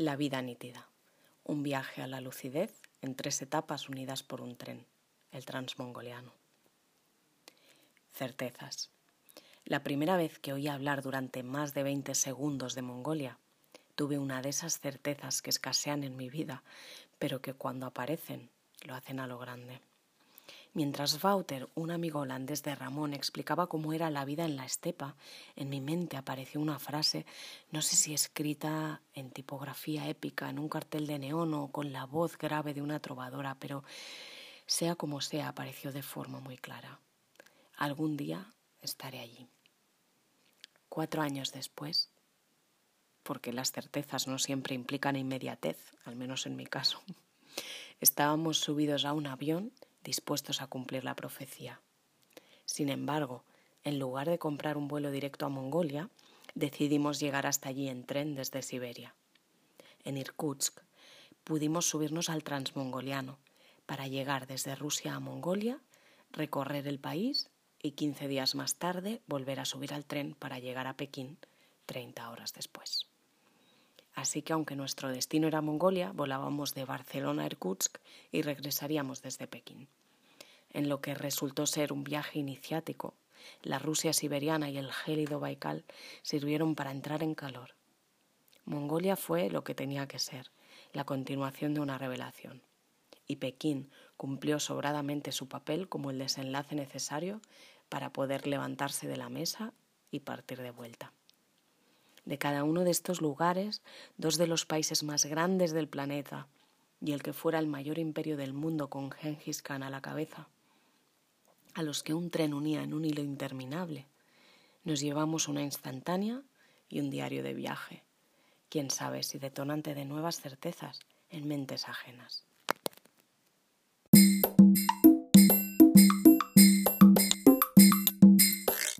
La vida nítida. Un viaje a la lucidez en tres etapas unidas por un tren, el transmongoliano. Certezas. La primera vez que oí hablar durante más de 20 segundos de Mongolia, tuve una de esas certezas que escasean en mi vida, pero que cuando aparecen lo hacen a lo grande. Mientras Wouter, un amigo holandés de Ramón, explicaba cómo era la vida en la estepa, en mi mente apareció una frase, no sé si escrita en tipografía épica, en un cartel de neón o con la voz grave de una trovadora, pero sea como sea, apareció de forma muy clara. Algún día estaré allí. Cuatro años después, porque las certezas no siempre implican inmediatez, al menos en mi caso, estábamos subidos a un avión dispuestos a cumplir la profecía. Sin embargo, en lugar de comprar un vuelo directo a Mongolia, decidimos llegar hasta allí en tren desde Siberia. En Irkutsk pudimos subirnos al transmongoliano para llegar desde Rusia a Mongolia, recorrer el país y 15 días más tarde volver a subir al tren para llegar a Pekín 30 horas después. Así que aunque nuestro destino era Mongolia, volábamos de Barcelona a Irkutsk y regresaríamos desde Pekín. En lo que resultó ser un viaje iniciático, la Rusia siberiana y el gélido Baikal sirvieron para entrar en calor. Mongolia fue lo que tenía que ser, la continuación de una revelación. Y Pekín cumplió sobradamente su papel como el desenlace necesario para poder levantarse de la mesa y partir de vuelta de cada uno de estos lugares, dos de los países más grandes del planeta y el que fuera el mayor imperio del mundo con Genghis Khan a la cabeza, a los que un tren unía en un hilo interminable, nos llevamos una instantánea y un diario de viaje, quién sabe si detonante de nuevas certezas en mentes ajenas.